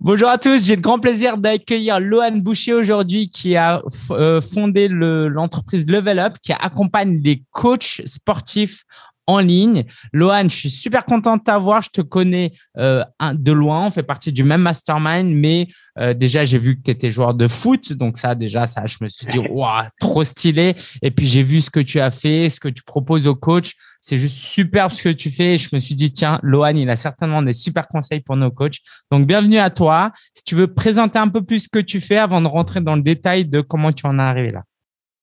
Bonjour à tous, j'ai le grand plaisir d'accueillir Lohan Boucher aujourd'hui qui a euh, fondé l'entreprise Level Up qui accompagne les coachs sportifs en ligne. Lohan, je suis super content de t'avoir. Je te connais euh, de loin. On fait partie du même mastermind, mais euh, déjà, j'ai vu que tu étais joueur de foot. Donc, ça, déjà, ça, je me suis dit, waouh, trop stylé. Et puis, j'ai vu ce que tu as fait, ce que tu proposes aux coachs. C'est juste superbe ce que tu fais. Je me suis dit, tiens, Lohan, il a certainement des super conseils pour nos coachs. Donc, bienvenue à toi. Si tu veux présenter un peu plus ce que tu fais avant de rentrer dans le détail de comment tu en es arrivé là.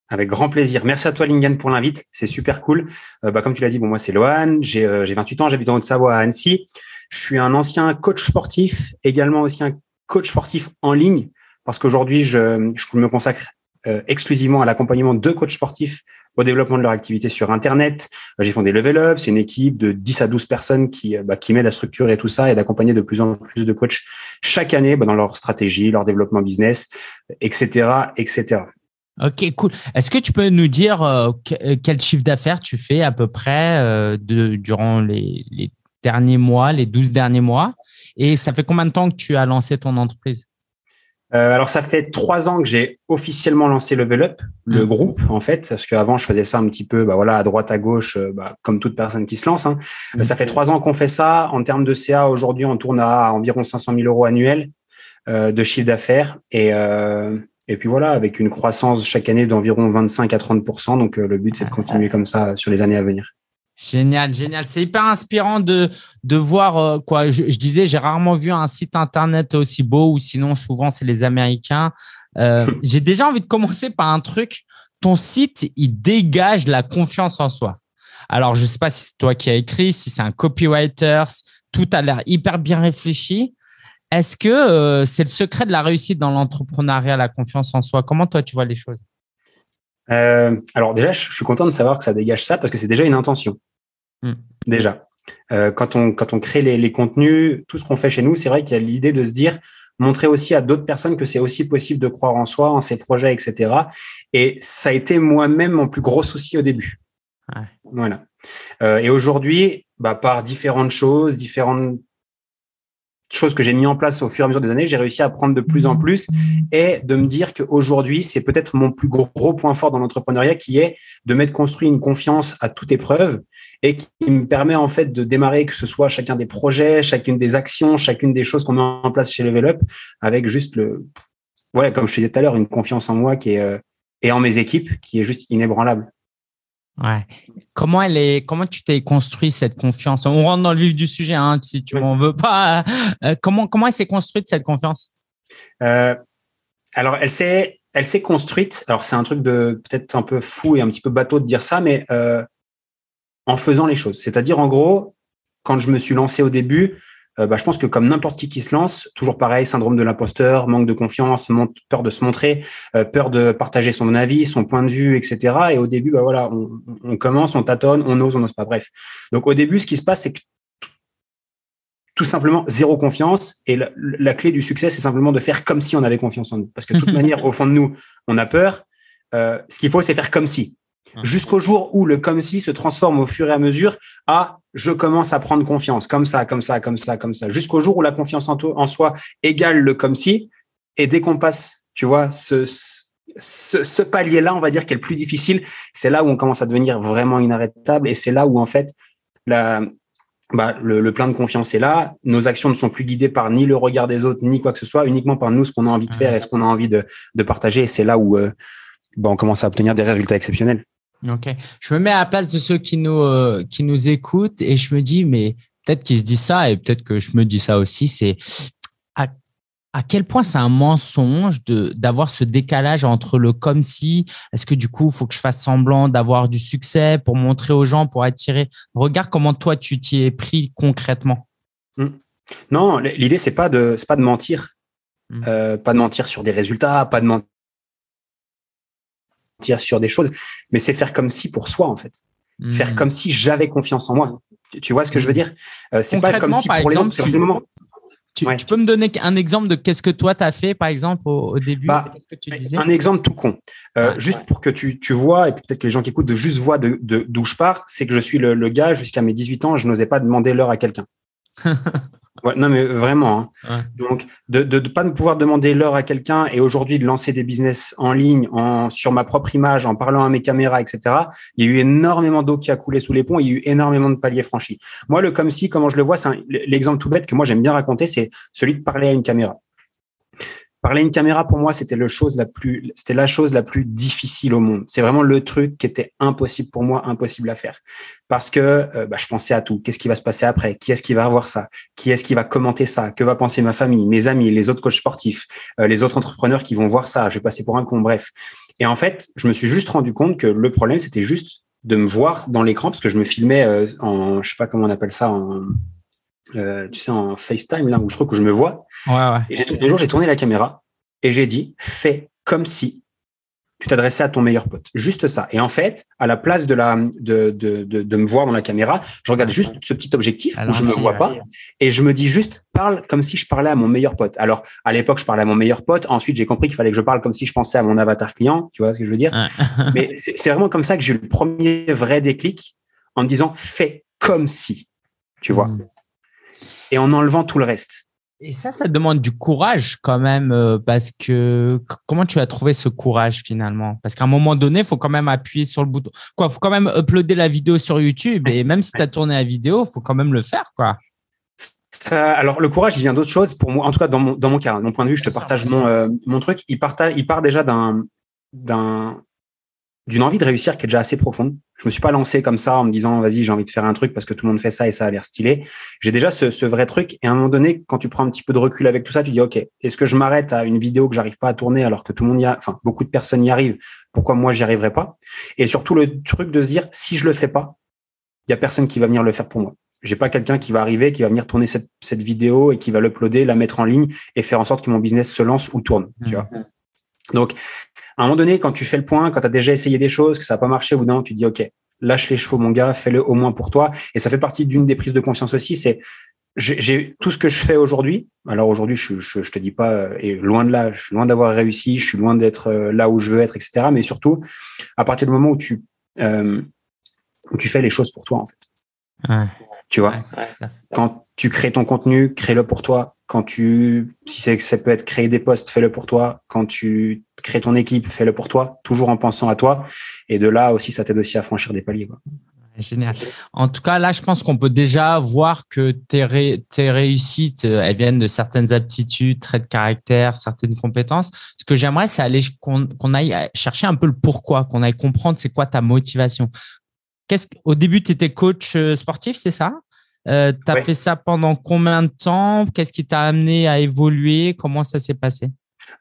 Avec grand plaisir. Merci à toi, Lingen, pour l'invite. C'est super cool. Euh, bah, comme tu l'as dit, moi, c'est Lohan. J'ai 28 euh, ans, j'habite en Haute-Savoie à Annecy. Je suis un ancien coach sportif, également aussi un coach sportif en ligne, parce qu'aujourd'hui, je, je me consacre euh, exclusivement à l'accompagnement de coachs sportifs au développement de leur activité sur Internet. J'ai fondé Level Up, c'est une équipe de 10 à 12 personnes qui, bah, qui m'aident à structurer tout ça et d'accompagner de plus en plus de coachs chaque année bah, dans leur stratégie, leur développement business, etc., etc. Ok, cool. Est-ce que tu peux nous dire euh, euh, quel chiffre d'affaires tu fais à peu près euh, durant les, derniers mois, les 12 derniers mois? Et ça fait combien de temps que tu as lancé ton entreprise? Alors, ça fait trois ans que j'ai officiellement lancé Level Up, le mmh. groupe, en fait, parce qu'avant, je faisais ça un petit peu, bah voilà, à droite, à gauche, bah, comme toute personne qui se lance. Hein. Mmh. Ça fait trois ans qu'on fait ça. En termes de CA, aujourd'hui, on tourne à environ 500 000 euros annuels de chiffre d'affaires. Et, et puis voilà, avec une croissance chaque année d'environ 25 à 30% Donc euh, le but, c'est de continuer comme ça sur les années à venir. Génial, génial. C'est hyper inspirant de, de voir euh, quoi. Je, disais, j'ai rarement vu un site internet aussi beau ou sinon souvent c'est les Américains. Euh, j'ai déjà envie de commencer par un truc. Ton site, il dégage la confiance en soi. Alors, je ne sais pas si c'est toi qui as écrit, si c'est un copywriter, tout a l'air hyper bien réfléchi. Est-ce que euh, c'est le secret de la réussite dans l'entrepreneuriat, la confiance en soi? Comment toi, tu vois les choses? Euh, Alors déjà, je suis content de savoir que ça dégage ça parce que c'est déjà une intention. Hmm. Déjà. Euh, quand, on, quand on crée les, contenus, tout ce qu'on fait chez nous, c'est vrai qu'il y a l'idée de se dire, montrer aussi à d'autres personnes que c'est aussi possible de croire en soi, en ses projets, etc. Et ça a été moi-même mon plus gros souci au début. Voilà. et aujourd'hui, bah, par différentes choses, différentes chose que j'ai mis en place au fur et à mesure des années, j'ai réussi à prendre de plus en plus et de me dire qu'aujourd'hui, c'est peut-être mon plus gros point fort dans l'entrepreneuriat qui est de mettre construit une confiance à toute épreuve et qui me permet en fait de démarrer que ce soit chacun des projets, chacune des actions, chacune des choses qu'on met en place chez Level Up avec juste le, voilà, comme je te disais tout à l'heure, une confiance en moi qui est, euh, et en mes équipes qui est juste inébranlable. Ouais. Comment elle est Comment tu t'es construit cette confiance? On rentre dans le vif du sujet, hein, si tu m'en veux pas. Euh, comment comment elle s'est construite cette confiance? Euh, Alors elle s'est elle s'est construite. Alors c'est un truc de peut-être un peu fou et un petit peu bateau de dire ça, mais euh, en faisant les choses. C'est-à-dire en gros, quand je me suis lancé au début, euh, bah, je pense que comme n'importe qui qui se lance, toujours pareil, syndrome de l'imposteur, manque de confiance, peur de se montrer, euh, peur de partager son avis, son point de vue, etc. Et au début, bah voilà, on, on commence, on tâtonne, on ose, on n'ose pas. Bref. Donc au début, ce qui se passe, c'est que tout simplement zéro confiance. Et la, la clé du succès, c'est simplement de faire comme si on avait confiance en nous. Parce que de toute manière, au fond de nous, on a peur. Euh, ce qu'il faut, c'est faire comme si. Mmh. Jusqu'au jour où le comme si se transforme au fur et à mesure à je commence à prendre confiance, comme ça, comme ça, comme ça, comme ça, jusqu'au jour où la confiance en, en soi égale le comme si. Et dès qu'on passe, tu vois, ce, ce, ce palier-là, on va dire, qui est le plus difficile, c'est là où on commence à devenir vraiment inarrêtable. Et c'est là où, en fait, la, bah, le, le, plein de confiance est là. Nos actions ne sont plus guidées par ni le regard des autres, ni quoi que ce soit, uniquement par nous, ce qu'on a envie de faire et ce qu'on a envie de, de partager. Et c'est là où euh, bah, on commence à obtenir des résultats exceptionnels. Ok. Je me mets à la place de ceux qui nous, euh, qui nous écoutent et je me dis, mais peut-être qu'ils se disent ça et peut-être que je me dis ça aussi, c'est à, à, quel point c'est un mensonge d'avoir ce décalage entre le comme si, est-ce que du coup, il faut que je fasse semblant d'avoir du succès pour montrer aux gens, pour attirer. Regarde comment toi, tu t'y es pris concrètement. Mmh. Non, l'idée, c'est pas de, pas de mentir. Mmh. Euh, pas de mentir sur des résultats, pas de mentir sur des choses, mais c'est faire comme si pour soi en fait, faire hmm. comme si j'avais confiance en moi. Tu, vois ce que je veux dire? Euh, C'est pas comme si pour exemple, les autres. Tu, tu, peux me donner un exemple de qu'est-ce que toi tu as fait par exemple au, début bah, que tu disais? Un exemple tout con, euh, juste pour que tu, tu vois et peut-être que les gens qui écoutent de juste voient d'où de, d'où je pars, c'est que je suis le, le gars jusqu'à mes 18 ans, je n'osais pas demander l'heure à quelqu'un. non, mais vraiment. Hein. Donc, de ne pas pouvoir demander l'heure à quelqu'un et aujourd'hui de lancer des business en ligne, en, sur ma propre image, en parlant à mes caméras, etc. Il y a eu énormément d'eau qui a coulé sous les ponts. Il y a eu énormément de paliers franchis. Moi, le comme si, comment je le vois, c'est l'exemple tout bête que moi j'aime bien raconter, c'est celui de parler à une caméra. Parler une caméra, pour moi, c'était la chose la plus, c'était la chose la plus difficile au monde. C'est vraiment le truc qui était impossible pour moi, impossible à faire. Parce que euh, bah, je pensais à tout. Qu'est-ce qui va se passer après? Qui est-ce qui va avoir ça? Qui est-ce qui va commenter ça? Que va penser ma famille, mes amis, les autres coachs sportifs, euh, les autres entrepreneurs qui vont voir ça? Je vais passer pour un con. Bref. Et en fait, je me suis juste rendu compte que le problème, c'était juste de me voir dans l'écran parce que je me filmais euh, en, je sais pas comment on appelle ça, en, euh, tu sais, en FaceTime, là où je trouve que je me vois. Ouais, ouais. Et un jour, j'ai tourné la caméra et j'ai dit, fais comme si tu t'adressais à ton meilleur pote. Juste ça. Et en fait, à la place de, la, de, de, de, de me voir dans la caméra, je regarde juste ce petit objectif où je ne me vois pas et je me dis juste, parle comme si je parlais à mon meilleur pote. Alors, à l'époque, je parlais à mon meilleur pote. Ensuite, j'ai compris qu'il fallait que je parle comme si je pensais à mon avatar client. Tu vois ce que je veux dire? Mais c'est vraiment comme ça que j'ai eu le premier vrai déclic en me disant, fais comme si. Tu vois? Hmm et en enlevant tout le reste. Et ça, ça demande du courage quand même, euh, parce que comment tu as trouvé ce courage finalement? Parce qu'à un moment donné, il faut quand même appuyer sur le bouton. Quoi, faut quand même uploader la vidéo sur YouTube. Et même si tu as tourné la vidéo, il faut quand même le faire, quoi. alors le courage, il vient d'autre chose. Pour moi, en tout cas dans mon, dans mon cas, mon point de vue, je te partage mon, euh, mon truc. Il part, il part déjà d'un d'un d'une envie de réussir qui est déjà assez profonde. Je me suis pas lancé comme ça en me disant vas-y j'ai envie de faire un truc parce que tout le monde fait ça et ça a l'air stylé. J'ai déjà ce, ce, vrai truc et à un moment donné quand tu prends un petit peu de recul avec tout ça tu dis ok est-ce que je m'arrête à une vidéo que j'arrive pas à tourner alors que tout le monde y a enfin beaucoup de personnes y arrivent pourquoi moi j'y arriverai pas? Et surtout le truc de se dire si je le fais pas il y a personne qui va venir le faire pour moi. J'ai pas quelqu'un qui va arriver qui va venir tourner cette, cette vidéo et qui va l'uploader la mettre en ligne et faire en sorte que mon business se lance ou tourne tu mmh. vois. Donc à un moment donné, quand tu fais le point, quand tu as déjà essayé des choses, que ça n'a pas marché, ou non, tu dis, OK, lâche les chevaux, mon gars, fais-le au moins pour toi. Et ça fait partie d'une des prises de conscience aussi, c'est j'ai tout ce que je fais aujourd'hui. Alors aujourd'hui, je, je, je, te dis pas, et loin de là, je suis loin d'avoir réussi, je suis loin d'être euh, là où je veux être, etc. Mais surtout, à partir du moment où tu euh, où tu fais les choses pour toi, en fait. Tu vois, quand tu crées ton contenu, crée-le pour toi. Quand tu, si c'est ça peut être créer des posts, fais-le pour toi. Quand tu crées ton équipe, fais-le pour toi, toujours en pensant à toi. Et de là aussi, ça t'aide aussi à franchir des paliers. Génial. En tout cas, là, je pense qu'on peut déjà voir que tes, tes réussites, euh, elles viennent de certaines aptitudes, traits de caractère, certaines compétences. Ce que j'aimerais, c'est aller qu'on aille chercher un peu le pourquoi, qu'on aille comprendre c'est quoi ta motivation. Qu'est-ce au début, tu étais coach euh, sportif, c'est ça? Euh, Tu as fait ça pendant combien de temps? Qu'est-ce qui t'a amené à évoluer? Comment ça s'est passé?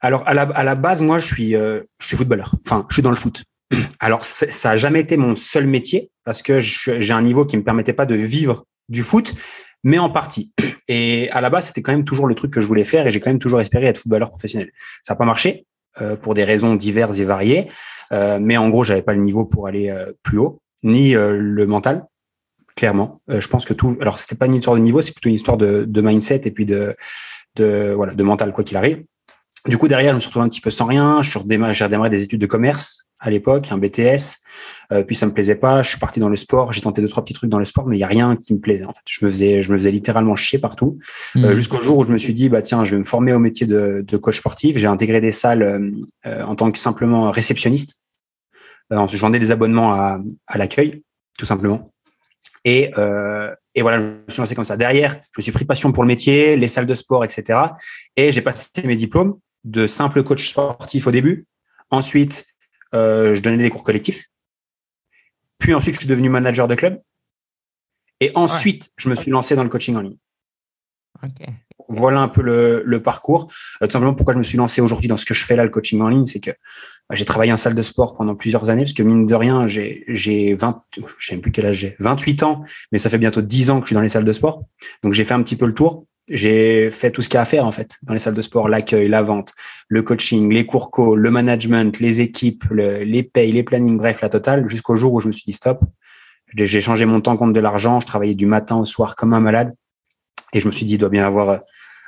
Alors, à la, à la, base, moi, je suis, euh, je suis footballeur. Enfin, je suis dans le foot. Alors, ça n'a jamais été mon seul métier parce que j'ai un niveau qui ne me permettait pas de vivre du foot, mais en partie. Et à la base, c'était quand même toujours le truc que je voulais faire et j'ai quand même toujours espéré être footballeur professionnel. Ça n'a pas marché euh, pour des raisons diverses et variées, euh, mais en gros, j'avais pas le niveau pour aller plus haut, ni le mental clairement. Euh, je pense que tout. Alors, c'était pas une histoire de niveau, c'est plutôt une histoire de, de, mindset et puis de, de voilà, de mental quoi qu'il arrive. Du coup, derrière, je me suis retrouvé un petit peu sans rien. Je suis redémarré, j'ai redémarré des études de commerce à l'époque, un BTS. Euh, puis ça me plaisait pas. Je suis parti dans le sport. J'ai tenté deux trois petits trucs dans le sport, mais il y a rien qui me plaisait. En fait, je me faisais, je me faisais littéralement chier partout. Euh, mmh. Jusqu'au jour où je me suis dit, bah tiens, je vais me former au métier de, de coach sportif. J'ai intégré des salles euh, en tant que simplement réceptionniste. Euh, je vendais des abonnements à, à l'accueil, tout simplement. Et, euh, et voilà, je me suis lancé comme ça. Derrière, je me suis pris passion pour le métier, les salles de sport, etc. Et j'ai passé mes diplômes de simple coach sportif au début. Ensuite, euh, je donnais des cours collectifs. Puis ensuite, je suis devenu manager de club. Et ensuite, je me suis lancé dans le coaching en ligne. Okay. Voilà un peu le, le parcours. Euh, tout simplement, pourquoi je me suis lancé aujourd'hui dans ce que je fais là, le coaching en ligne, c'est que bah, j'ai travaillé en salle de sport pendant plusieurs années, parce que mine de rien, j'ai, j'ai 20, je sais plus quel âge j'ai, 28 ans, mais ça fait bientôt 10 ans que je suis dans les salles de sport. Donc, j'ai fait un petit peu le tour. J'ai fait tout ce qu'il y a à faire, en fait, dans les salles de sport, l'accueil, la vente, le coaching, les cours co, le management, les équipes, les payes, les plannings, bref, la totale, jusqu'au jour où je me suis dit stop. J'ai changé mon temps contre de l'argent. Je travaillais du matin au soir comme un malade. Et je me suis dit, il doit bien avoir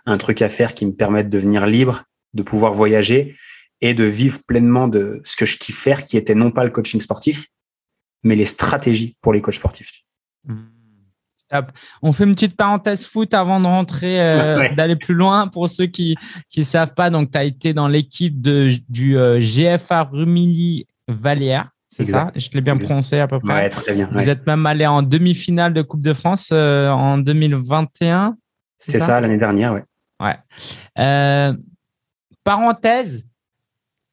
un truc à faire qui me permette de devenir libre, de pouvoir voyager et de vivre pleinement de ce que je kiffe faire, qui était non pas le coaching sportif, mais les stratégies pour les coachs sportifs. Mmh. On fait une petite parenthèse foot avant de rentrer, euh, d'aller plus loin. Pour ceux qui ne savent pas, donc tu as été dans l'équipe du euh, GFA Rumilly Vallière. C'est ça Je l'ai bien prononcé à peu près. Ouais, très bien. Vous êtes même allé en demi-finale de Coupe de France euh, en 2021. C'est ça, l'année dernière, ouais. Ouais. parenthèse,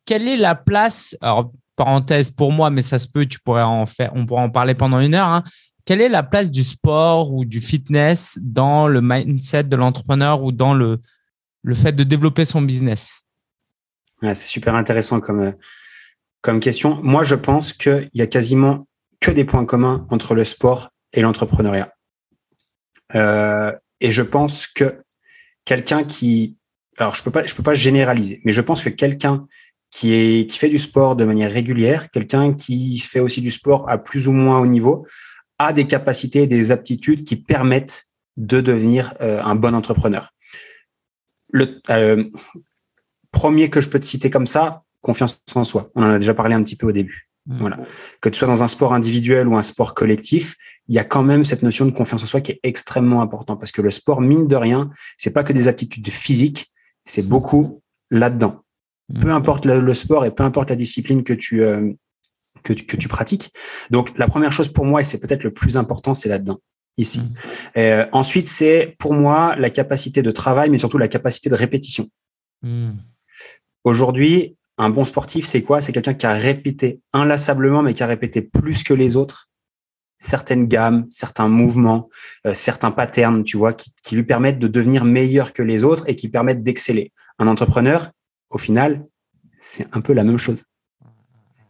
quelle est la place Alors, parenthèse pour moi, mais ça se peut, tu pourrais en faire, on pourrait en parler pendant une heure. Hein. Quelle est la place du sport ou du fitness dans le mindset de l'entrepreneur ou dans le, le fait de développer son business? C'est super intéressant comme, comme question. Moi, je pense qu'il y a quasiment que des points communs entre le sport et l'entrepreneuriat. Euh, et je pense que quelqu'un qui, alors je peux pas, je peux pas généraliser, mais je pense que quelqu'un qui est qui fait du sport de manière régulière, quelqu'un qui fait aussi du sport à plus ou moins haut niveau, a des capacités, des aptitudes qui permettent de devenir euh, un bon entrepreneur. Le euh, premier que je peux te citer comme ça, confiance en soi. On en a déjà parlé un petit peu au début. Mmh. Voilà. Que tu sois dans un sport individuel ou un sport collectif, il y a quand même cette notion de confiance en soi qui est extrêmement importante parce que le sport, mine de rien, c'est pas que des aptitudes physiques, c'est beaucoup là-dedans. Mmh. Peu importe le, sport et peu importe la discipline que tu, euh, que tu, que tu pratiques. Donc, la première chose pour moi, et c'est peut-être le plus important, c'est là-dedans, ici. Mmh. Euh, ensuite, c'est pour moi la capacité de travail, mais surtout la capacité de répétition. Aujourd'hui, un bon sportif, c'est quoi? C'est quelqu'un qui a répété inlassablement, mais qui a répété plus que les autres certaines gammes, certains mouvements, euh, certains patterns, tu vois, qui, lui permettent de devenir meilleur que les autres et qui permettent d'exceller. Un entrepreneur, au final, c'est un peu la même chose.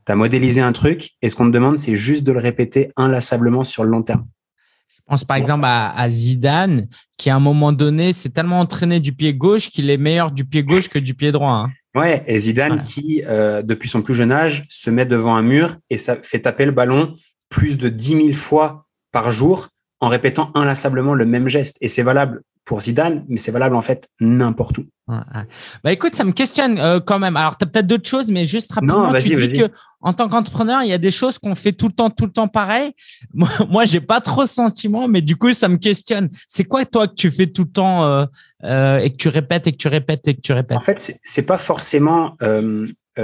Tu as modélisé un truc et ce qu'on te demande, c'est juste de le répéter inlassablement sur le long terme. Je pense par exemple à, Zidane, qui à un moment donné s'est tellement entraîné du pied gauche qu'il est meilleur du pied gauche que du pied droit. Hein. Ouais, et Zidane qui, euh, depuis son plus jeune âge, se met devant un mur et ça fait taper le ballon plus de 10 000 fois par jour en répétant inlassablement le même geste. Et c'est valable pour Zidane, mais c'est valable en fait n'importe où. Bah écoute, ça me questionne euh, quand même. Alors, tu as peut-être d'autres choses, mais juste rapidement, tu dis que en tant qu'entrepreneur, il y a des choses qu'on fait tout le temps, tout le temps pareil. Moi, moi j'ai pas trop ce sentiment, mais du coup, ça me questionne. C'est quoi toi que tu fais tout le temps euh, euh, et que tu répètes et que tu répètes et que tu répètes? En fait, c'est pas forcément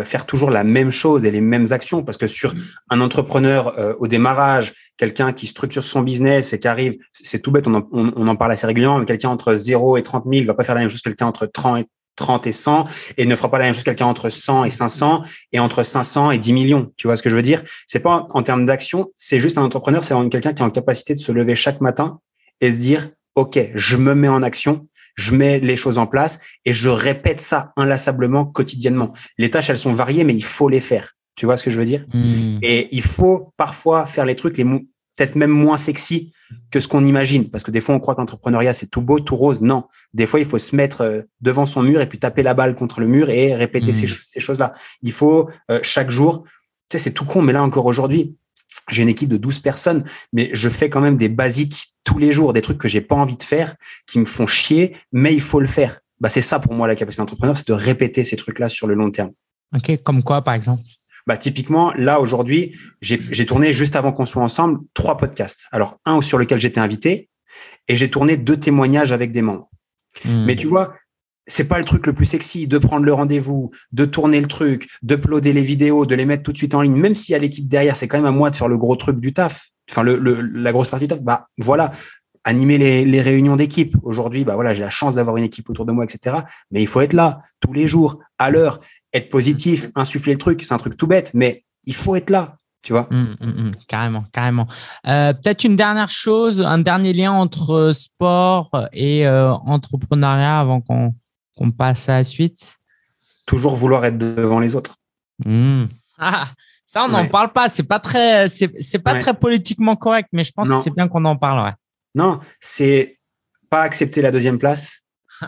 faire toujours la même chose et les mêmes actions, parce que sur un entrepreneur au démarrage, quelqu'un qui structure son business et qui arrive, c'est tout bête, on en, en, parle assez régulièrement, mais quelqu'un entre 0 et 30 000 va pas faire la même chose que quelqu'un entre 30 et, 30 et 100 et ne fera pas la même chose que quelqu'un entre 100 et 500 et entre 500 et 10 millions. Tu vois ce que je veux dire? C'est pas en termes d'action, c'est juste un entrepreneur, c'est quelqu'un qui a en capacité de se lever chaque matin et se dire, OK, je me mets en action, je mets les choses en place et je répète ça inlassablement quotidiennement. Les tâches, elles sont variées, mais il faut les faire. Tu vois ce que je veux dire? Hmm. Et il faut parfois faire les trucs les peut-être même moins sexy que ce qu'on imagine. Parce que des fois, on croit que l'entrepreneuriat, c'est tout beau, tout rose. Non. Des fois, il faut se mettre euh, devant son mur et puis taper la balle contre le mur et répéter ces, hmm. choses-là. Il faut euh, chaque jour, tu sais, c'est tout con, mais là encore aujourd'hui, j'ai une équipe de 12 personnes, mais je fais quand même des basiques tous les jours, des trucs que j'ai pas envie de faire, qui me font chier, mais il faut le faire. Bah, c'est ça pour moi la capacité d'entrepreneur, c'est de répéter ces trucs-là sur le long terme. Ok, comme quoi par exemple? Bah, typiquement, là, aujourd'hui, j'ai tourné juste avant qu'on soit ensemble trois podcasts. Alors, un sur lequel j'étais invité et j'ai tourné deux témoignages avec des membres. Hmm. Mais tu vois, c'est pas le truc le plus sexy de prendre le rendez-vous, de tourner le truc, d'uploader les vidéos, de les mettre tout de suite en ligne, même s'il y a l'équipe derrière, c'est quand même à moi de faire le gros truc du taf. Enfin, le, la grosse partie du taf. Bah, voilà. Animer les, les réunions d'équipe. Aujourd'hui, bah voilà, j'ai la chance d'avoir une équipe autour de moi, etc. Mais il faut être là tous les jours, à l'heure être positif, insuffler le truc, c'est un truc tout bête, mais il faut être là, tu vois. Hum, hum, hum, carrément, carrément. Euh, peut-être une dernière chose, un dernier lien entre sport et euh, entrepreneuriat avant qu'on passe à la suite? Toujours vouloir être devant les autres. Ah, ça, on n'en parle pas. C'est pas très, c'est pas très politiquement correct, mais je pense que c'est bien qu'on en parle. Non, c'est pas accepter la deuxième place.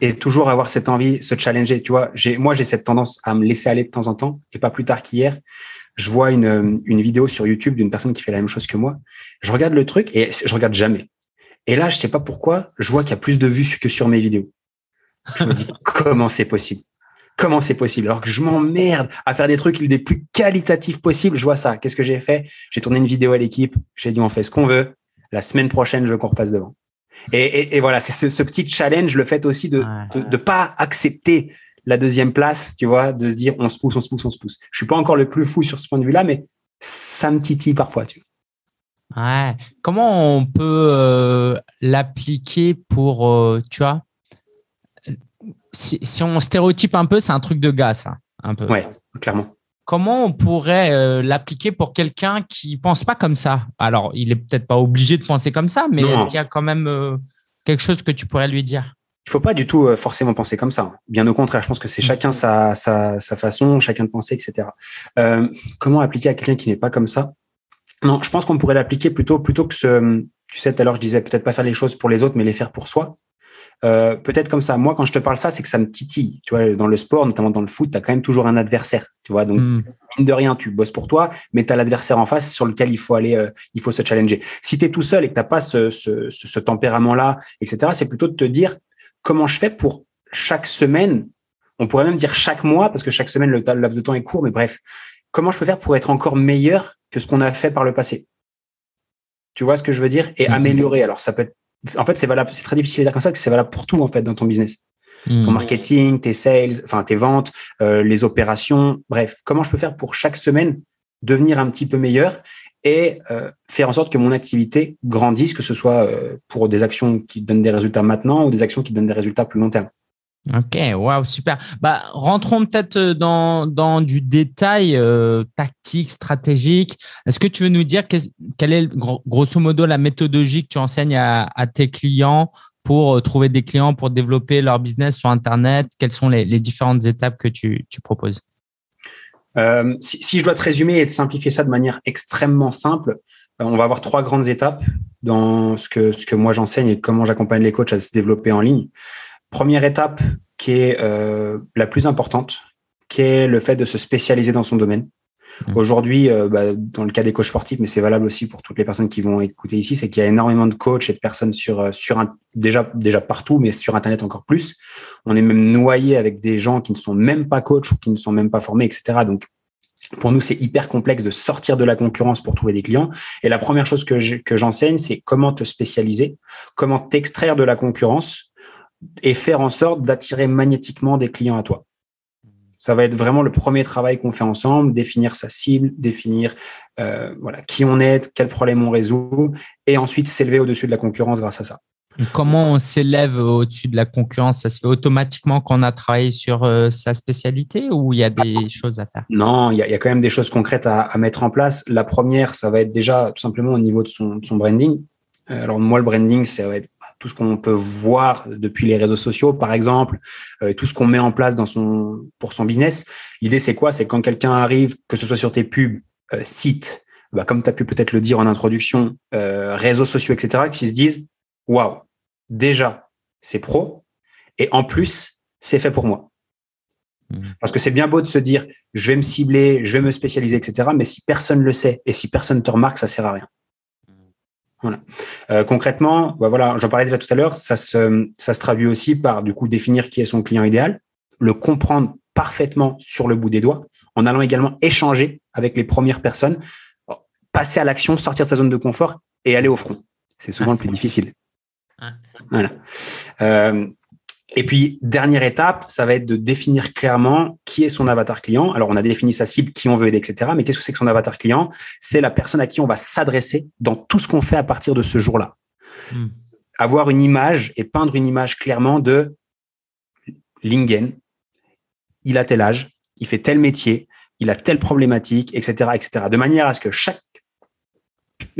et toujours avoir cette envie, se challenger. Tu vois, j'ai, moi, j'ai cette tendance à me laisser aller de temps en temps. Et pas plus tard qu'hier, je vois une, une vidéo sur YouTube d'une personne qui fait la même chose que moi. Je regarde le truc et je regarde jamais. Et là, je sais pas pourquoi, je vois qu'il y a plus de vues que sur mes vidéos. Je me dis, comment c'est possible? Comment c'est possible? Alors que je m'emmerde à faire des trucs les plus qualitatifs possibles. Je vois ça. Qu'est-ce que j'ai fait? J'ai tourné une vidéo à l'équipe. J'ai dit, on fait ce qu'on veut. La semaine prochaine, je veux qu'on repasse devant. Et, voilà, c'est ce, petit challenge, le fait aussi de ne pas accepter la deuxième place, tu vois, de se dire on se pousse, on se pousse, on se pousse. Je suis pas encore le plus fou sur ce point de vue-là, mais ça me titille parfois. Tu vois. Ouais. Comment on peut euh, l'appliquer pour, euh, tu vois, si, on stéréotype un peu, c'est un truc de gars, ça, un peu. Ouais, clairement. Comment on pourrait euh, l'appliquer pour quelqu'un qui pense pas comme ça? Alors, il est peut-être pas obligé de penser comme ça, mais est-ce qu'il y a quand même quelque chose que tu pourrais lui dire? Il faut pas du tout euh, forcément penser comme ça. Bien au contraire, je pense que c'est chacun sa, sa, sa, façon, chacun de penser, etc. Euh, comment appliquer à quelqu'un qui n'est pas comme ça? Non, je pense qu'on pourrait l'appliquer plutôt plutôt que ce. Tu sais, tout à l'heure, je disais peut-être pas faire les choses pour les autres, mais les faire pour soi. Euh, peut-être comme ça. Moi, quand je te parle ça, c'est que ça me titille. Tu vois, dans le sport, notamment dans le foot, tu as quand même toujours un adversaire. Tu vois, donc hmm. mine de rien, tu bosses pour toi, mais tu as l'adversaire en face sur lequel il faut aller, euh, il faut se challenger. Si tu es tout seul et que t'as pas ce, ce, ce tempérament-là, etc., c'est plutôt de te dire comment je fais pour chaque semaine, on pourrait même dire chaque mois, parce que chaque semaine, le laps de temps est court, mais bref, comment je peux faire pour être encore meilleur que ce qu'on a fait par le passé? Tu vois ce que je veux dire? Et mhm. améliorer. Alors, ça peut être, en fait, c'est valable, c'est très difficile à dire comme ça, que c'est valable pour tout, en fait, dans ton business. Mhm. Ton marketing, tes sales, enfin, tes ventes, euh, les opérations, bref, comment je peux faire pour chaque semaine devenir un petit peu meilleur et euh, faire en sorte que mon activité grandisse, que ce soit euh, pour des actions qui donnent des résultats maintenant ou des actions qui donnent des résultats plus long terme? Ok, wow, super. Bah, rentrons peut-être euh, dans, dans du détail tactique, stratégique. Est-ce que tu veux nous dire quelle est grosso modo la méthodologie que tu enseignes à, tes clients pour trouver des clients, pour développer leur business sur Internet? Quelles sont les, différentes étapes que tu, proposes? Euh, si, je dois te résumer et te simplifier ça de manière extrêmement simple, euh, on va avoir trois grandes étapes dans ce que, ce que moi j'enseigne et comment j'accompagne les coachs à se développer en ligne. Première étape qui est euh, la plus importante, qui est le fait de se spécialiser dans son domaine. Mmh. Aujourd'hui, bah, dans le cas des coachs sportifs, mais c'est valable aussi pour toutes les personnes qui vont écouter ici, c'est qu'il y a énormément de coachs et de personnes sur sur un, déjà déjà partout, mais sur Internet encore plus. On est même noyé avec des gens qui ne sont même pas coachs ou qui ne sont même pas formés, etc. Donc pour nous, c'est hyper complexe de sortir de la concurrence pour trouver des clients. Et la première chose que j'enseigne, c'est comment te spécialiser, comment t'extraire de la concurrence et faire en sorte d'attirer magnétiquement des clients à toi. Ça va être vraiment le premier travail qu'on fait ensemble, définir sa cible, définir euh, voilà qui on est, quel problème on résout, et ensuite s'élever au-dessus de la concurrence grâce à ça. Comment on s'élève au-dessus de la concurrence? Ça se fait automatiquement quand on a travaillé sur euh, sa spécialité ou il y a des ah. choses à faire? Non, il y, a, quand même des choses concrètes à, mettre en place. La première, ça va être déjà tout simplement au niveau de son, branding. Euh, alors moi, le branding, ça va être tout ce qu'on peut voir depuis les réseaux sociaux, par exemple, euh, tout ce qu'on met en place dans son, pour son business. L'idée, c'est quoi? C'est quand quelqu'un arrive, que ce soit sur tes pubs, sites, bah, comme tu as pu peut-être le dire en introduction, réseaux sociaux, etc., qui se disent, waouh, déjà, c'est pro, et en plus, c'est fait pour moi. Mmh. Parce que c'est bien beau de se dire, je vais me cibler, je vais me spécialiser, etc. Mais si personne le sait et si personne te remarque, ça sert à rien. Voilà. Euh, concrètement, bah voilà, j'en parlais déjà tout à l'heure, ça se, ça se traduit aussi par du coup définir qui est son client idéal, le comprendre parfaitement sur le bout des doigts, en allant également échanger avec les premières personnes, passer à l'action, sortir de sa zone de confort et aller au front. C'est souvent le plus difficile. Voilà. Euh, et puis, dernière étape, ça va être de définir clairement qui est son avatar client. Alors, on a défini sa cible, qui on veut aider, etc. Mais qu'est-ce que c'est que son avatar client? C'est la personne à qui on va s'adresser dans tout ce qu'on fait à partir de ce jour-là. Hmm. Avoir une image et peindre une image clairement de Lingen. Il a tel âge, il fait tel métier, il a telle problématique, etc., etc. De manière à ce que chaque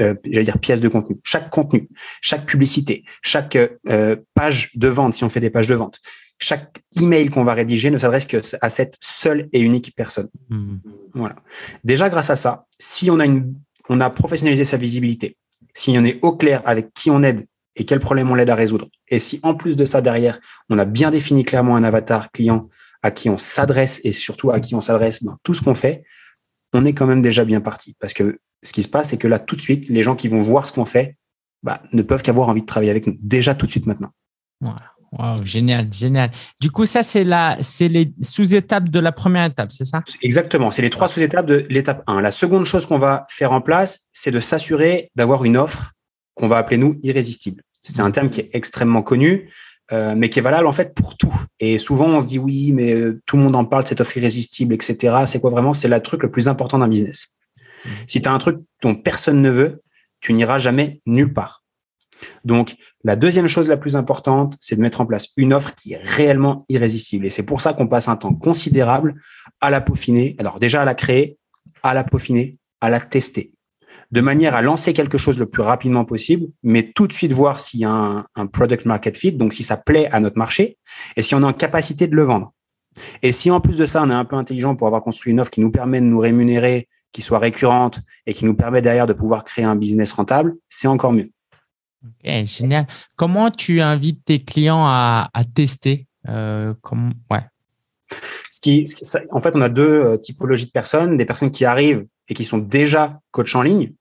euh, j'allais dire pièce de contenu, chaque contenu, chaque publicité, chaque euh, page de vente, si on fait des pages de vente, chaque email qu'on va rédiger ne s'adresse que à cette seule et unique personne. Mmh. Voilà. Déjà, grâce à ça, si on a une, on a professionnalisé sa visibilité, si on est au clair avec qui on aide et quel problème on l'aide à résoudre, et si en plus de ça derrière, on a bien défini clairement un avatar client à qui on s'adresse et surtout à qui on s'adresse dans tout ce qu'on fait, on est quand même déjà bien parti. Parce que ce qui se passe, c'est que là, tout de suite, les gens qui vont voir ce qu'on fait bah, ne peuvent qu'avoir envie de travailler avec nous, déjà tout de suite maintenant. Wow, génial, génial. Du coup, ça, c'est la, c'est les sous-étapes de la première étape, c'est ça? Exactement, c'est les trois sous-étapes de l'étape 1. La seconde chose qu'on va faire en place, c'est de s'assurer d'avoir une offre qu'on va appeler nous irrésistible. C'est un terme qui est extrêmement connu, euh, mais qui est valable en fait pour tout. Et souvent, on se dit oui, mais euh, tout le monde en parle de cette offre irrésistible, etc. C'est quoi vraiment? C'est le truc le plus important d'un business. Si tu as un truc dont personne ne veut, tu n'iras jamais nulle part. Donc, la deuxième chose la plus importante, c'est de mettre en place une offre qui est réellement irrésistible. Et c'est pour ça qu'on passe un temps considérable à la peaufiner. Alors déjà à la créer, à la peaufiner, à la tester de manière à lancer quelque chose le plus rapidement possible, mais tout de suite voir s'il y a un, product market fit, donc si ça plaît à notre marché, et si on est en capacité de le vendre. Et si en plus de ça, on est un peu intelligent pour avoir construit une offre qui nous permet de nous rémunérer, qui soit récurrente et qui nous permet derrière de pouvoir créer un business rentable, c'est encore mieux. Ok, génial. Comment tu invites tes clients à, tester euh, ouais. Ce qui, en fait, on a deux euh, typologies de personnes. Des personnes qui arrivent et qui sont déjà coach en ligne.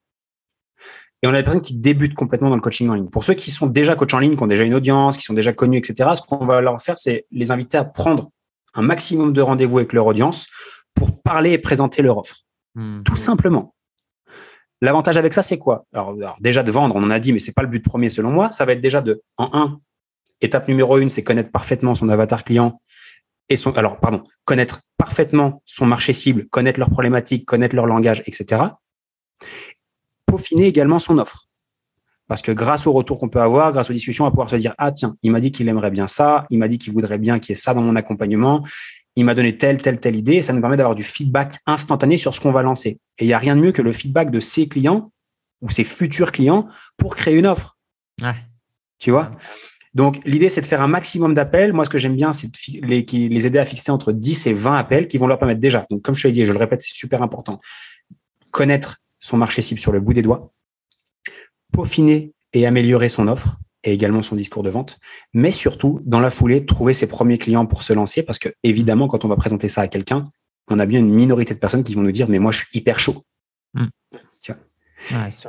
Et on a des personnes qui débutent complètement dans le coaching en ligne. Pour ceux qui sont déjà coach en ligne, qui ont déjà une audience, qui sont déjà connus, etc., ce qu'on va leur faire, c'est les inviter à prendre un maximum de rendez-vous avec leur audience pour parler et présenter leur offre. Hmm. Tout simplement. L'avantage avec ça, c'est quoi? Alors, déjà de vendre, on en a dit, mais c'est pas le but premier selon moi. Ça va être déjà de, en un, étape numéro une, c'est connaître parfaitement son avatar client et son, alors, pardon, connaître parfaitement son marché cible, connaître leurs problématiques, connaître leur langage, etc. Peaufiner également son offre. Parce que grâce au retour qu'on peut avoir, grâce aux discussions, on va pouvoir se dire, ah, tiens, il m'a dit qu'il aimerait bien ça, il m'a dit qu'il voudrait bien qu'il y ait ça dans mon accompagnement, il m'a donné telle, telle, telle idée, et ça nous permet d'avoir du feedback instantané sur ce qu'on va lancer. Et il n'y a rien de mieux que le feedback de ses clients ou ses futurs clients pour créer une offre. Ouais. Tu vois? Donc, l'idée, c'est de faire un maximum d'appels. Moi, ce que j'aime bien, c'est de les, les, aider à fixer entre 10 et 20 appels qui vont leur permettre déjà, donc comme je te l'ai dit, je le répète, c'est super important, connaître son marché cible sur le bout des doigts, peaufiner et améliorer son offre et également son discours de vente, mais surtout, dans la foulée, trouver ses premiers clients pour se lancer parce que, évidemment, quand on va présenter ça à quelqu'un, on a bien une minorité de personnes qui vont nous dire, mais moi, je suis hyper chaud. Hmm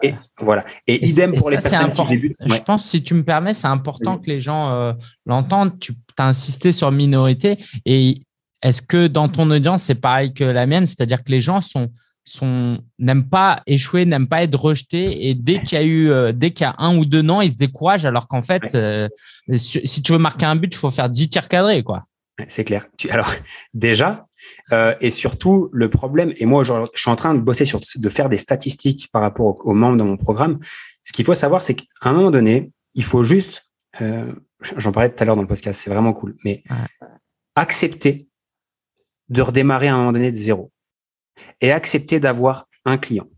et voilà. Et, idem pour les personnes qui Je pense, si tu me permets, c'est important que les gens euh, l'entendent. Tu as insisté sur minorité. Et est-ce que dans ton audience, c'est pareil que la mienne? C'est-à-dire que les gens sont, sont n'aiment pas échouer, n'aiment pas être rejetés. Et dès qu'il y a eu, euh, dès qu'il y a un ou deux noms, ils se découragent. Alors qu'en fait, euh, si tu veux marquer un but, il faut faire 10 tirs cadrés. quoi. C'est clair. Alors, déjà, euh, et surtout, le problème, et moi, je, suis en train de bosser sur, de faire des statistiques par rapport aux, membres de mon programme. Ce qu'il faut savoir, c'est qu'à un moment donné, il faut juste, j'en parlais tout à l'heure dans le podcast, c'est vraiment cool, mais accepter de redémarrer à un moment donné de zéro et accepter d'avoir un client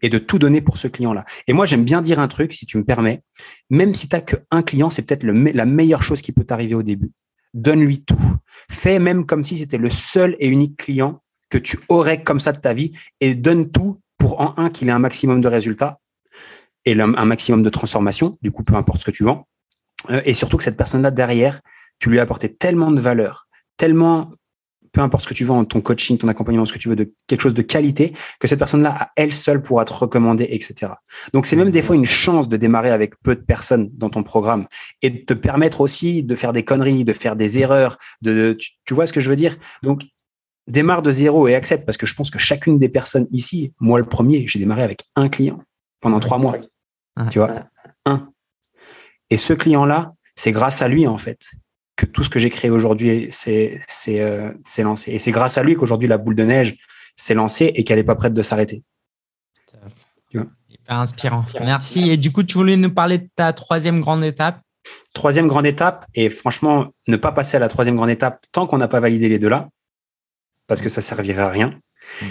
et de tout donner pour ce client-là. Et moi, j'aime bien dire un truc, si tu me permets, même si tu n'as qu'un client, c'est peut-être la meilleure chose qui peut t'arriver au début donne-lui tout. Fais même comme si c'était le seul et unique client que tu aurais comme ça de ta vie et donne tout pour en un qu'il ait un maximum de résultats et un maximum de transformation, du coup, peu importe ce que tu vends. Euh, et surtout que cette personne-là, derrière, tu lui as apporté tellement de valeur, tellement peu importe ce que tu vends, ton coaching, ton accompagnement, ce que tu veux, de quelque chose de qualité, que cette personne-là, à elle seule, pourra te recommander, etc. Donc, c'est même des fois une chance de démarrer avec peu de personnes dans ton programme et de te permettre aussi de faire des conneries, de faire des erreurs, de, tu, vois ce que je veux dire? Donc, démarre de zéro et accepte parce que je pense que chacune des personnes ici, moi le premier, j'ai démarré avec un client pendant trois mois. Tu vois? Un. Et ce client-là, c'est grâce à lui, en fait, que tout ce que j'ai créé aujourd'hui c'est euh, c'est lancé. Et c'est grâce à lui qu'aujourd'hui la boule de neige s'est lancée et qu'elle n'est pas prête de s'arrêter. Hyper inspirant. Merci. Et du coup, tu voulais nous parler de ta troisième grande étape? Troisième grande étape, et franchement, ne pas passer à la troisième grande étape tant qu'on n'a pas validé les deux là, parce que ça servirait à rien,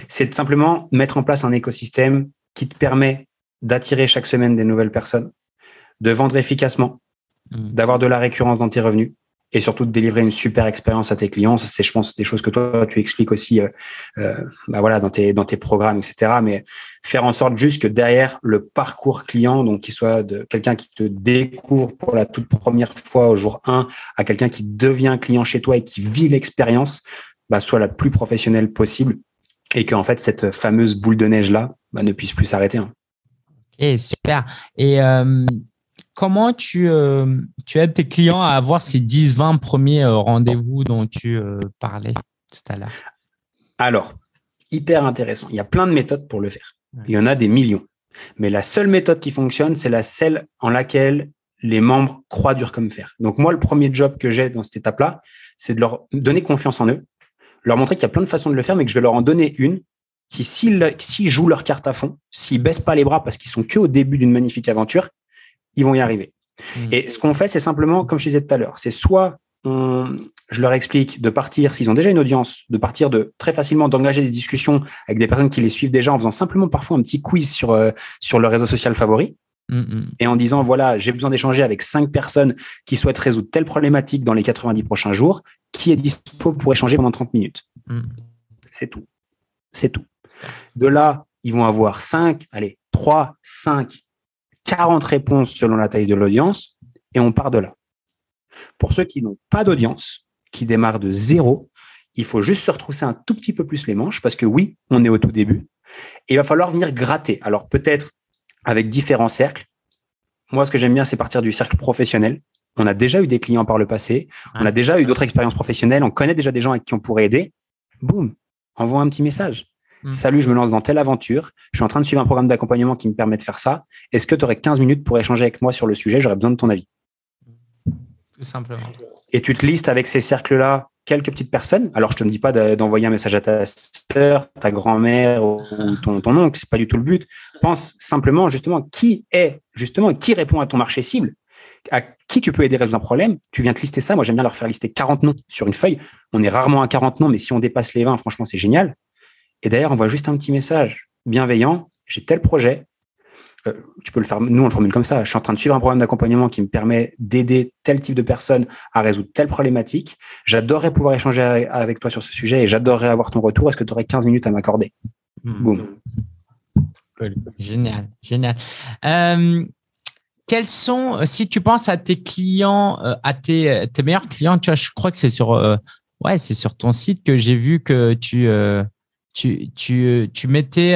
c'est simplement mettre en place un écosystème qui te permet d'attirer chaque semaine des nouvelles personnes, de vendre efficacement, mm. d'avoir de la récurrence dans tes revenus, et surtout de délivrer une super expérience à tes clients. C'est, je pense, des choses que toi, tu expliques aussi euh, euh, bah voilà, dans, tes, dans tes programmes, etc. Mais faire en sorte juste que derrière le parcours client, donc qu'il soit de quelqu'un qui te découvre pour la toute première fois au jour 1 à quelqu'un qui devient client chez toi et qui vit l'expérience, bah, soit la plus professionnelle possible et qu'en fait, cette fameuse boule de neige-là bah, ne puisse plus s'arrêter. Hein. Ok, super. Et euh, comment tu, euh, tu aides tes clients à avoir ces 10-20 premiers euh, rendez-vous dont tu euh, parlais tout à l'heure? Alors, hyper intéressant. Il y a plein de méthodes pour le faire. Il y en a des millions. Mais la seule méthode qui fonctionne, c'est la celle en laquelle les membres croient dur comme fer. Donc moi, le premier job que j'ai dans cette étape-là, c'est de leur donner confiance en eux, leur montrer qu'il y a plein de façons de le faire, mais que je vais leur en donner une qui, s'ils jouent leur carte à fond, s'ils baissent pas les bras parce qu'ils sont que au début d'une magnifique aventure, ils vont y arriver. Mmh. Et ce qu'on fait, c'est simplement, comme je disais tout à l'heure, c'est soit je leur explique de partir, s'ils ont déjà une audience, de partir de très facilement d'engager des discussions avec des personnes qui les suivent déjà en faisant simplement parfois un petit quiz sur, euh, sur le réseau social favori. Mm, mm. Et en disant, voilà, j'ai besoin d'échanger avec cinq personnes qui souhaitent résoudre telle problématique dans les 90 prochains jours. Qui est dispo pour échanger pendant 30 minutes? C'est tout. C'est tout. De là, ils vont avoir 5, allez, 3, 5, 40 réponses selon la taille de l'audience et on part de là. Pour ceux qui n'ont pas d'audience, qui démarrent de zéro, il faut juste se retrousser un tout petit peu plus les manches parce que oui, on est au tout début. Et il va falloir venir gratter. Alors peut-être avec différents cercles. Moi, ce que j'aime bien, c'est partir du cercle professionnel. On a déjà eu des clients par le passé. On a déjà eu d'autres expériences professionnelles. On connaît déjà des gens avec qui on pourrait aider. Boum, envoie un petit message. Hmm. Salut, je me lance dans telle aventure. Je suis en train de suivre un programme d'accompagnement qui me permet de faire ça. Est-ce que tu aurais 15 minutes pour échanger avec moi sur le sujet? J'aurais besoin de ton avis. Tout simplement. Et tu te listes avec ces cercles-là quelques petites personnes? Alors, je te dis pas d'envoyer un message à ta sœur, ta grand-mère ou ton, ton oncle, c'est pas du tout le but. Pense simplement, justement, qui est, justement, qui répond à ton marché cible, à qui tu peux aider à résoudre un problème? Tu viens te lister ça. Moi, j'aime bien leur faire lister 40 noms sur une feuille. On est rarement à 40 noms, mais si on dépasse les 20, franchement, c'est génial. Et d'ailleurs, on voit juste un petit message bienveillant. J'ai tel projet. Euh, tu peux le faire, nous on le formule comme ça, je suis en train de suivre un programme d'accompagnement qui me permet d'aider tel type de personne à résoudre telle problématique. J'adorerais pouvoir échanger avec toi sur ce sujet et j'adorerais avoir ton retour. Est-ce que tu aurais 15 minutes à m'accorder? Hmm. Boum. Génial, génial. Euh, quels sont, si tu penses à tes clients, euh, à tes, tes meilleurs clients, tu vois, je crois que c'est sur, ouais, c'est sur ton site que j'ai vu que tu, tu, tu, tu mettais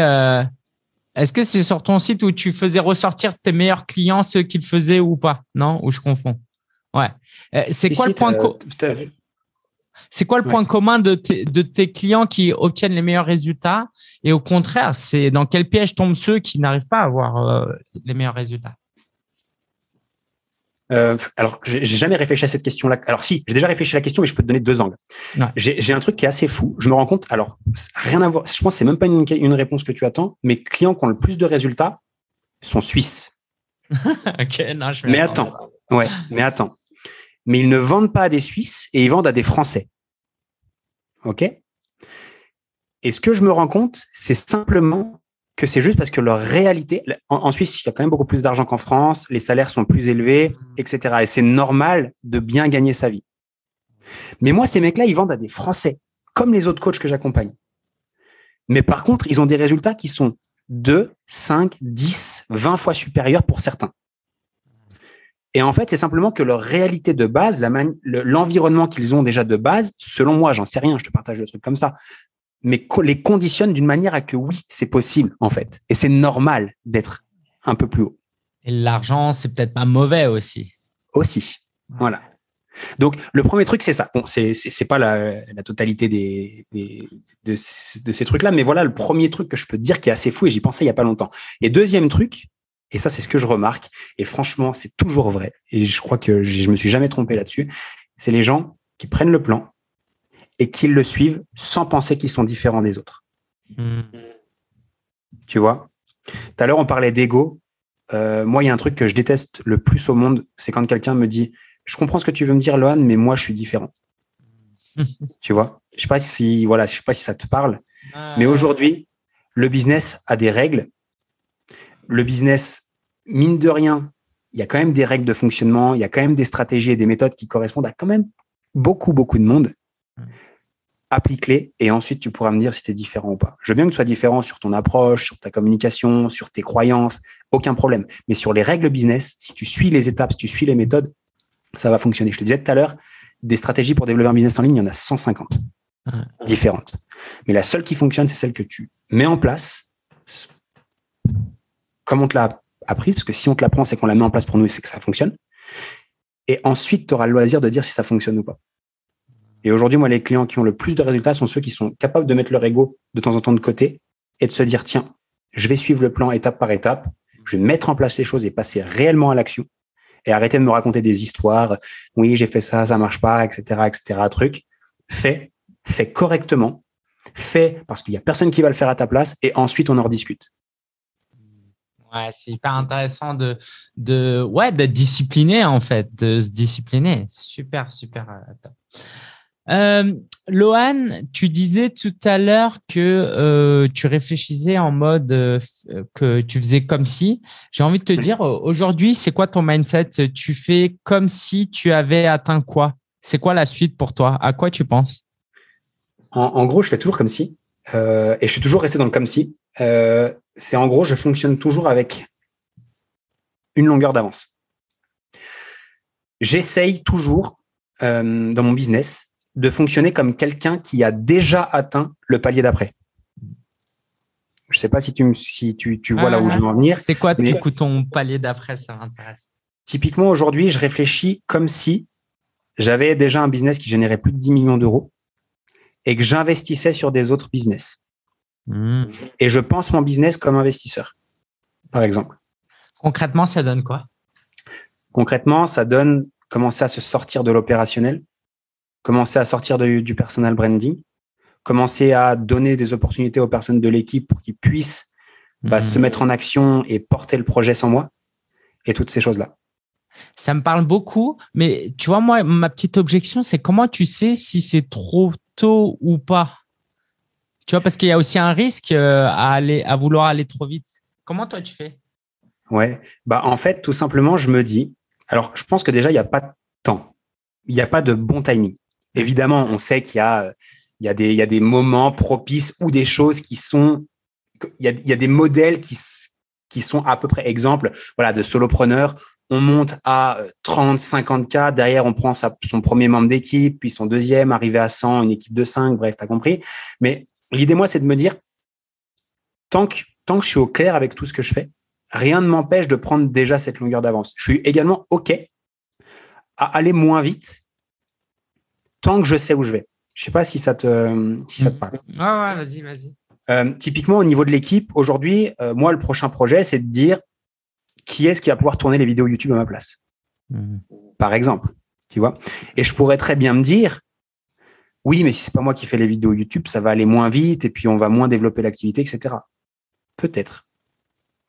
est-ce que c'est sur ton site où tu faisais ressortir tes meilleurs clients, ceux qu'ils faisaient ou pas? Non? Ou je confonds? Ouais. Euh, c'est quoi, le point c'est quoi le point commun de tes, de tes clients qui obtiennent les meilleurs résultats? Et au contraire, c'est dans quel piège tombent ceux qui n'arrivent pas à avoir euh, les meilleurs résultats? Euh, alors, j'ai jamais réfléchi à cette question-là. Alors, si, j'ai déjà réfléchi à la question, mais je peux te donner deux angles. J'ai un truc qui est assez fou. Je me rends compte, alors, rien à voir. Je pense que c'est même pas une, une, réponse que tu attends. Mes clients qui ont le plus de résultats sont suisses. ok, non, je Mais attends, ouais, mais attends. Mais ils ne vendent pas à des Suisses et ils vendent à des Français. Ok? Et ce que je me rends compte, c'est simplement c'est juste parce que leur réalité, en, Suisse, il y a quand même beaucoup plus d'argent qu'en France, les salaires sont plus élevés, etc. Et c'est normal de bien gagner sa vie. Mais moi, ces mecs-là, ils vendent à des Français, comme les autres coachs que j'accompagne. Mais par contre, ils ont des résultats qui sont 2, 5, 10, 20 fois supérieurs pour certains. Et en fait, c'est simplement que leur réalité de base, l'environnement qu'ils ont déjà de base, selon moi, j'en sais rien, je te partage le truc comme ça, mais les conditionne d'une manière à que oui, c'est possible en fait. Et c'est normal d'être un peu plus haut. Et l'argent, c'est peut-être pas mauvais aussi. Aussi. Voilà. Donc, le premier truc, c'est ça. Bon, c'est, c'est, pas la, la totalité des, des de, de, ces trucs-là, mais voilà le premier truc que je peux te dire qui est assez fou et j'y pensais il y a pas longtemps. Et deuxième truc, et ça, c'est ce que je remarque, et franchement, c'est toujours vrai, et je crois que je me suis jamais trompé là-dessus, c'est les gens qui prennent le plan, et qu'ils le suivent sans penser qu'ils sont différents des autres. Hmm. Tu vois? Tout à l'heure, on parlait d'ego. Euh, moi, il y a un truc que je déteste le plus au monde, c'est quand quelqu'un me dit Je comprends ce que tu veux me dire, Lohan, mais moi, je suis différent. tu vois? Je sais pas si voilà, je sais pas si ça te parle, ah. mais aujourd'hui, le business a des règles. Le business, mine de rien, il y a quand même des règles de fonctionnement, il y a quand même des stratégies et des méthodes qui correspondent à quand même beaucoup, beaucoup de monde applique-les et ensuite tu pourras me dire si tu es différent ou pas. Je veux bien que tu sois différent sur ton approche, sur ta communication, sur tes croyances, aucun problème. Mais sur les règles business, si tu suis les étapes, si tu suis les méthodes, ça va fonctionner. Je te disais tout à l'heure, des stratégies pour développer un business en ligne, il y en a 150 différentes. Mais la seule qui fonctionne, c'est celle que tu mets en place comme on te l'a apprise, parce que si on te l'apprend, c'est qu'on la met en place pour nous et c'est que ça fonctionne. Et ensuite, tu auras le loisir de dire si ça fonctionne ou pas. Et aujourd'hui, moi, les clients qui ont le plus de résultats sont ceux qui sont capables de mettre leur ego de temps en temps de côté et de se dire, tiens, je vais suivre le plan étape par étape, je vais mettre en place les choses et passer réellement à l'action et arrêter de me raconter des histoires. Oui, j'ai fait ça, ça marche pas, etc., etc. Truc. Fais, fais correctement, fais parce qu'il y a personne qui va le faire à ta place et ensuite on en rediscute. Ouais, c'est hyper intéressant de, de, ouais, d'être discipliné en fait, de se discipliner. Super, super. Euh, euh, Lohan, tu disais tout à l'heure que euh, tu réfléchissais en mode euh, que tu faisais comme si. J'ai envie de te dire, aujourd'hui, c'est quoi ton mindset? Tu fais comme si tu avais atteint quoi? C'est quoi la suite pour toi? À quoi tu penses? En, gros, je fais toujours comme si. et je suis toujours resté dans le comme si. c'est en gros, je fonctionne toujours avec une longueur d'avance. J'essaye toujours dans mon business de fonctionner comme quelqu'un qui a déjà atteint le palier d'après. Je sais pas si tu, si tu, tu vois là où je veux en venir. C'est quoi ton palier d'après Ça m'intéresse. Typiquement, aujourd'hui, je réfléchis comme si j'avais déjà un business qui générait plus de 10 millions d'euros et que j'investissais sur des autres business. Hmm. Et je pense mon business comme investisseur, par exemple. Concrètement, ça donne quoi? Concrètement, ça donne commencer à se sortir de l'opérationnel, commencer à sortir du personal branding, commencer à donner des opportunités aux personnes de l'équipe pour qu'ils puissent bah, mhm. se mettre en action et porter le projet sans moi et toutes ces choses-là. Ça me parle beaucoup, mais tu vois, moi, ma petite objection, c'est comment tu sais si c'est trop tôt ou pas? Tu vois, parce qu'il y a aussi un risque euh, à, aller, à vouloir aller trop vite. Comment toi, tu fais? Ouais, bah en fait, tout simplement, je me dis, alors je pense que déjà, il n'y a pas de temps, il n'y a pas de bon timing. Évidemment, on sait qu'il y a, des, moments propices ou des choses qui sont. Il y a, des modèles qui, sont à peu près exemples voilà, de solopreneurs. On monte à 30, 50 cas. Derrière, on prend son premier membre d'équipe, puis son deuxième, arrivé à 100, une équipe de 5. Bref, tu compris. Mais l'idée, moi, c'est de me dire, tant que, tant que je suis au clair avec tout ce que je fais, rien ne m'empêche de prendre déjà cette longueur d'avance. Je suis également OK à aller moins vite tant que je sais où je vais. Je sais pas si ça te, si ça te parle. Ah ouais, vas-y, vas-y. Euh, typiquement, au niveau de l'équipe, aujourd'hui, euh, moi, le prochain projet, c'est de dire qui est-ce qui va pouvoir tourner les vidéos YouTube à ma place. Hmm. Par exemple, tu vois. Et je pourrais très bien me dire, oui, mais si c'est pas moi qui fais les vidéos YouTube, ça va aller moins vite et puis on va moins développer l'activité, etc. Peut-être.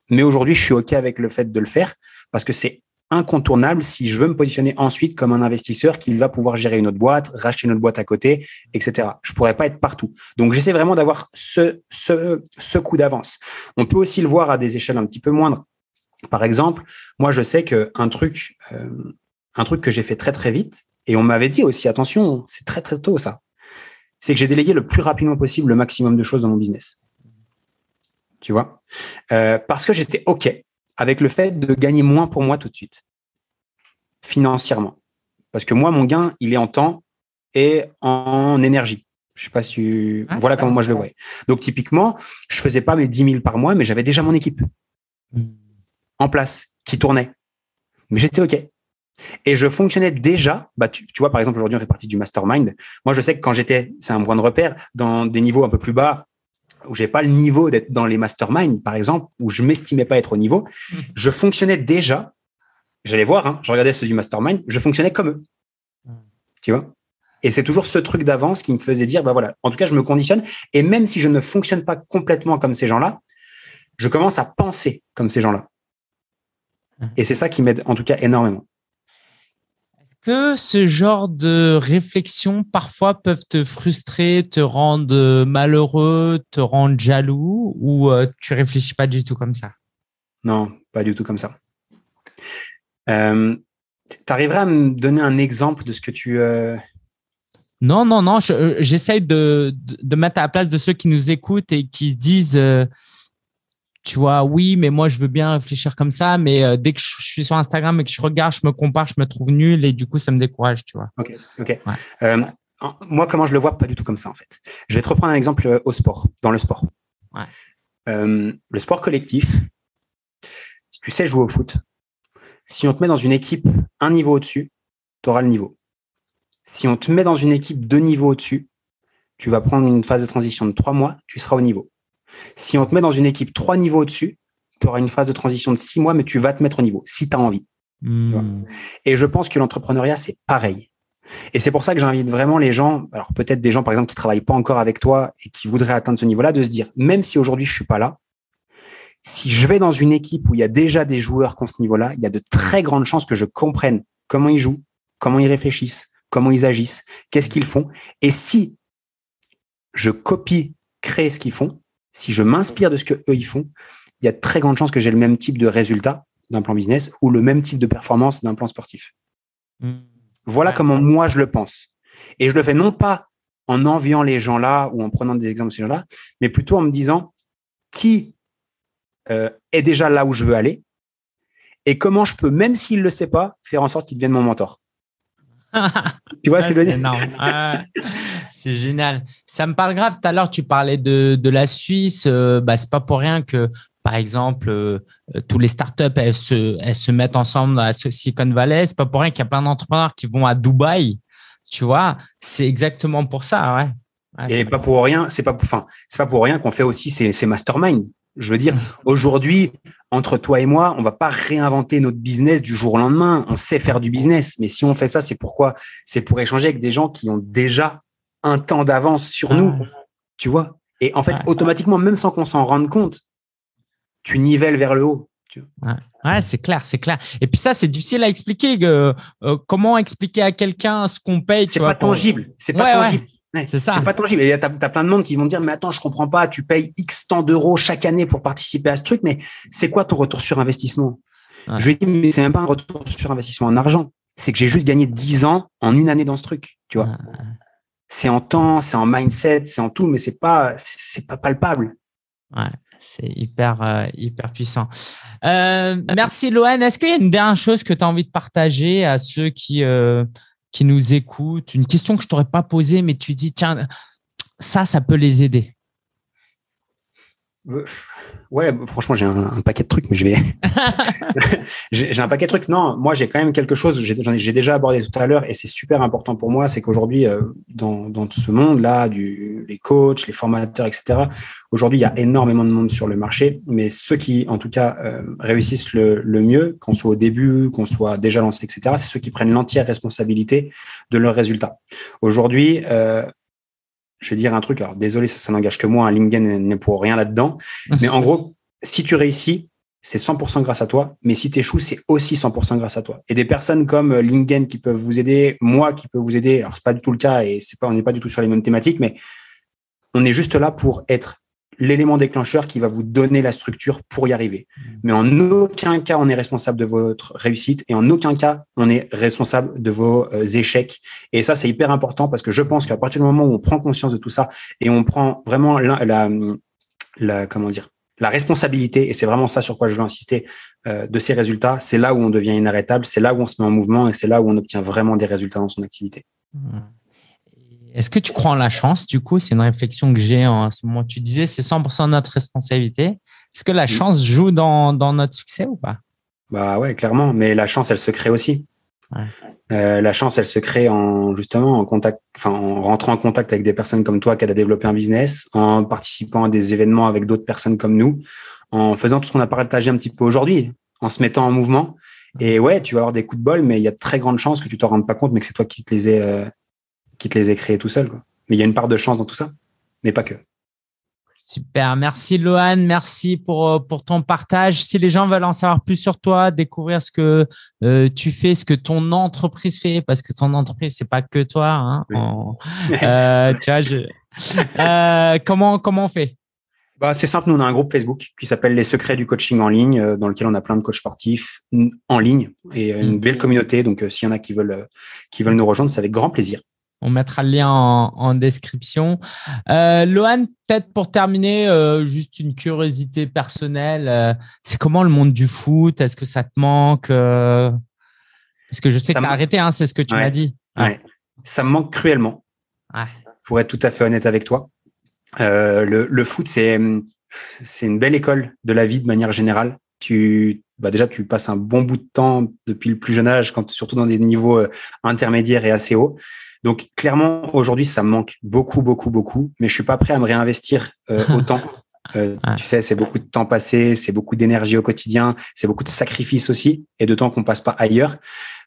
Mais aujourd'hui, je suis OK avec le fait de le faire parce que c'est incontournable si je veux me positionner ensuite comme un investisseur qui va pouvoir gérer une autre boîte, racheter une autre boîte à côté, etc. Je pourrais pas être partout. Donc, j'essaie vraiment d'avoir ce coup d'avance. On peut aussi le voir à des échelles un petit peu moindres. Par exemple, moi, je sais qu'un truc, euh, un truc que j'ai fait très, très vite, et on m'avait dit aussi, attention, c'est très, très tôt ça, c'est que j'ai délégué le plus rapidement possible le maximum de choses dans mon business. Tu vois? Euh, Parce que j'étais OK avec le fait de gagner moins pour moi tout de suite, financièrement. Parce que moi, mon gain, il est en temps et en énergie. Je sais pas si tu... Ah, voilà comment moi je le voyais. Donc, typiquement, je faisais pas mes 10 000 par mois, mais j'avais déjà mon équipe hmm. en place qui tournait. Mais j'étais OK. Et je fonctionnais déjà, bah, tu, tu vois, par exemple, aujourd'hui, on fait partie du mastermind. Moi, je sais que quand j'étais, c'est un point de repère, dans des niveaux un peu plus bas, où j'ai pas le niveau d'être dans les masterminds, par exemple, où je m'estimais pas être au niveau, mmh. je fonctionnais déjà. J'allais voir, hein, je regardais ceux du mastermind, je fonctionnais comme eux. Mmh. Tu vois? Et c'est toujours ce truc d'avance qui me faisait dire, bah voilà, en tout cas, je me conditionne. Et même si je ne fonctionne pas complètement comme ces gens-là, je commence à penser comme ces gens-là. Mmh. Et c'est ça qui m'aide, en tout cas, énormément que ce genre de réflexions parfois peuvent te frustrer, te rendre malheureux, te rendre jaloux ou euh, tu réfléchis pas du tout comme ça? Non, pas du tout comme ça. Euh, tu arriverais à me donner un exemple de ce que tu... Euh, non, non, non, j'essaye de, de, mettre à la place de ceux qui nous écoutent et qui se disent tu vois, oui, mais moi, je veux bien réfléchir comme ça, mais euh, dès que je suis sur Instagram et que je regarde, je me compare, je me trouve nul et du coup, ça me décourage, tu vois. Ok, ok. Euh, moi, comment je le vois, pas du tout comme ça, en fait. Je vais te reprendre un exemple euh, au sport, dans le sport. le sport collectif, si tu sais jouer au foot, si on te met dans une équipe un niveau au-dessus, tu auras le niveau. Si on te met dans une équipe deux niveaux au-dessus, tu vas prendre une phase de transition de trois mois, tu seras au niveau. Si on te met dans une équipe trois niveaux au-dessus, tu auras une phase de transition de six mois, mais tu vas te mettre au niveau si tu as envie. Hmm. Et je pense que l'entrepreneuriat, c'est pareil. Et c'est pour ça que j'invite vraiment les gens, alors peut-être des gens par exemple qui travaillent pas encore avec toi et qui voudraient atteindre ce niveau-là, de se dire, même si aujourd'hui je suis pas là, si je vais dans une équipe où il y a déjà des joueurs qui ont ce niveau-là, il y a de très grandes chances que je comprenne comment ils jouent, comment ils réfléchissent, comment ils agissent, qu'est-ce qu'ils font. Et si je copie, crée ce qu'ils font, si je m'inspire de ce que eux ils font, il y a de très grandes chances que j'ai le même type de résultat d'un plan business ou le même type de performance d'un plan sportif. Hmm. Voilà comment moi je le pense. Et je le fais non pas en enviant les gens là ou en prenant des exemples de ces gens-là, mais plutôt en me disant qui euh, est déjà là où je veux aller et comment je peux, même s'il ne le sait pas, faire en sorte qu'il devienne mon mentor. tu vois ce que je veux dire? C'est génial. Ça me parle grave. Tout à l'heure, tu parlais de, la Suisse. Euh, bah, c'est pas pour rien que par exemple, euh, tous les startups, elles se, elles se mettent ensemble à Silicon Valley. C'est pas pour rien qu'il y a plein d'entrepreneurs qui vont à Dubaï. Tu vois, c'est exactement pour ça, ouais. Et pas pour rien, c'est pas, c'est pas pour rien qu'on fait aussi ces, ces masterminds. Je veux dire, aujourd'hui, entre toi et moi, on va pas réinventer notre business du jour au lendemain. On sait faire du business, mais si on fait ça, c'est pourquoi? C'est pour échanger avec des gens qui ont déjà un temps d'avance sur nous, ah. tu vois. Et en fait, automatiquement, même sans qu'on s'en rende compte, tu nivelles vers le haut. Ouais, c'est clair, c'est clair. Et puis ça, c'est difficile à expliquer. Euh, comment expliquer à quelqu'un ce qu'on paye C'est pas, tangible. C'est pas tangible. c'est ça. C'est pas tangible. Et tu as, plein de monde qui vont dire, mais attends, je comprends pas, tu payes X temps d'euros chaque année pour participer à ce truc, mais c'est quoi ton retour sur investissement? Je lui dis, mais c'est même pas un retour sur investissement en argent. C'est que j'ai juste gagné 10 ans en une année dans ce truc, tu vois. C'est en temps, c'est en mindset, c'est en tout, mais c'est pas, c'est pas palpable. Ouais c'est hyper, euh, hyper puissant. Euh, merci, Lohan. Est-ce qu'il y a une dernière chose que tu as envie de partager à ceux qui, euh, qui nous écoutent? Une question que je t'aurais pas posée, mais tu dis, tiens, ça, ça peut les aider. Ouais, franchement, j'ai un, paquet de trucs, mais je vais. j'ai un paquet de trucs. Non, moi, j'ai quand même quelque chose. J'ai déjà abordé tout à l'heure, et c'est super important pour moi. C'est qu'aujourd'hui, euh, dans, dans ce monde-là, du les coachs, les formateurs, etc. Aujourd'hui, il y a énormément de monde sur le marché, mais ceux qui, en tout cas, euh, réussissent le, le mieux, qu'on soit au début, qu'on soit déjà lancé, etc. C'est ceux qui prennent l'entière responsabilité de leurs résultats. Aujourd'hui, euh, je vais dire un truc. Alors, désolé, ça, ça n'engage que moi. Un LinkedIn n'est pour rien là-dedans. Mais en gros, si tu réussis, c'est 100% grâce à toi. Mais si tu échoues, c'est aussi 100% grâce à toi. Et des personnes comme euh, LinkedIn qui peuvent vous aider, moi qui peux vous aider. Alors, c'est pas du tout le cas et c'est pas, on n'est pas du tout sur les mêmes thématiques, mais on est juste là pour être l'élément déclencheur qui va vous donner la structure pour y arriver. Mmh. Mais en aucun cas, on est responsable de votre réussite et en aucun cas, on est responsable de vos euh, échecs. Et ça, c'est hyper important parce que je pense qu'à partir du moment où on prend conscience de tout ça et on prend vraiment la, la, la comment dire, la responsabilité, et c'est vraiment ça sur quoi je veux insister, euh, de ces résultats, c'est là où on devient inarrêtable, c'est là où on se met en mouvement et c'est là où on obtient vraiment des résultats dans son activité. Mmh. Est-ce que tu crois en la chance? Du coup, c'est une réflexion que j'ai en ce moment. Tu disais c'est 100% notre responsabilité. Est-ce que la chance joue dans, notre succès ou pas? Bah ouais, clairement. Mais la chance, elle se crée aussi. Euh, la chance, elle se crée en justement en contact, enfin en rentrant en contact avec des personnes comme toi qui a développé un business, en participant à des événements avec d'autres personnes comme nous, en faisant tout ce qu'on a partagé un petit peu aujourd'hui, en se mettant en mouvement. Et ouais, tu vas avoir des coups de bol, mais il y a de très grandes chances que tu t'en rendes pas compte, mais que c'est toi qui te les ai, euh, qui te les ait créés tout seul. Mais il y a une part de chance dans tout ça, mais pas que. Super, merci Lohan, merci pour, euh, pour ton partage. Si les gens veulent en savoir plus sur toi, découvrir ce que euh, tu fais, ce que ton entreprise fait, parce que ton entreprise c'est pas que toi. Hein, euh, tu vois, comment comment on fait? Bah, c'est simple, nous on a un groupe Facebook qui s'appelle Les Secrets du coaching en ligne, dans lequel on a plein de coachs sportifs en ligne et une mm. belle communauté. Donc s'il y en a qui veulent qui veulent nous rejoindre, c'est avec grand plaisir. On mettra le lien en, description. Euh, Lohan, peut-être pour terminer, euh, juste une curiosité personnelle. Euh, c'est comment le monde du foot? Est-ce que ça te manque Parce que je sais que tu as arrêté, hein, c'est ce que tu m'as dit. Ça me manque cruellement. Pour être tout à fait honnête avec toi. Le, foot, c'est c'est une belle école de la vie de manière générale. Tu, bah déjà, tu passes un bon bout de temps depuis le plus jeune âge, quand, surtout dans des niveaux intermédiaires et assez hauts. Donc clairement, aujourd'hui, ça me manque beaucoup, beaucoup, beaucoup, mais je suis pas prêt à me réinvestir euh, autant Euh, tu sais, c'est beaucoup de temps passé, c'est beaucoup d'énergie au quotidien, c'est beaucoup de sacrifices aussi et de temps qu'on passe pas ailleurs.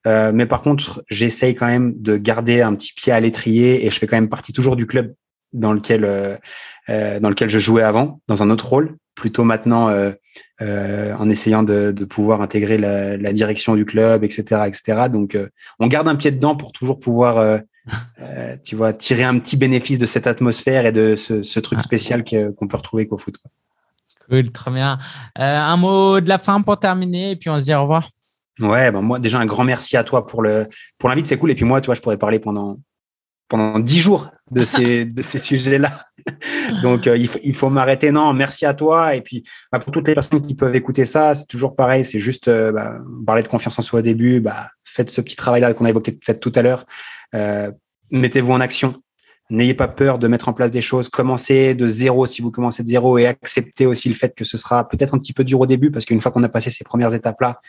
Euh, mais par contre, j'essaye quand même de garder un petit pied à l'étrier et je fais quand même partie toujours du club dans lequel euh, euh dans lequel je jouais avant, dans un autre rôle, plutôt maintenant euh, euh, en essayant de, de pouvoir intégrer la, la, direction du club, etc., etc. Donc, on garde un pied dedans pour toujours pouvoir, tu vois, tirer un petit bénéfice de cette atmosphère et de ce, ce truc spécial qu'on peut retrouver qu'au foot. Cool, très bien. un mot de la fin pour terminer et puis on se dit au revoir. Ouais, ben moi déjà un grand merci à toi pour le pour l'invite, c'est cool. Et puis moi, toi, je pourrais parler pendant pendant dix jours de ces de ces sujets-là. Donc euh, il faut il faut m'arrêter. Non, merci à toi. Et puis bah, pour toutes les personnes qui peuvent écouter ça, c'est toujours pareil. C'est juste euh, bah, parler de confiance en soi au début. Bah, faites ce petit travail-là qu'on a évoqué peut-être tout à l'heure. Euh, mettez-vous en action. N'ayez pas peur de mettre en place des choses. Commencez de zéro si vous commencez de zéro et acceptez aussi le fait que ce sera peut-être un petit peu dur au début parce qu'une fois qu'on a passé ces premières étapes-là,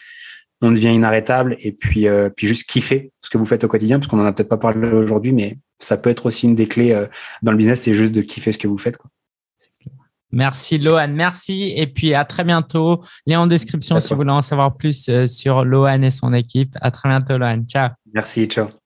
on devient inarrêtable et puis euh, puis juste kiffer ce que vous faites au quotidien parce qu'on en a peut-être pas parlé aujourd'hui mais ça peut être aussi une des clés euh, dans le business c'est juste de kiffer ce que vous faites quoi. Merci Lohan, merci et puis à très bientôt. Lien en description si vous voulez en savoir plus euh, sur Lohan et son équipe. À très bientôt Lohan. Ciao. Merci, ciao.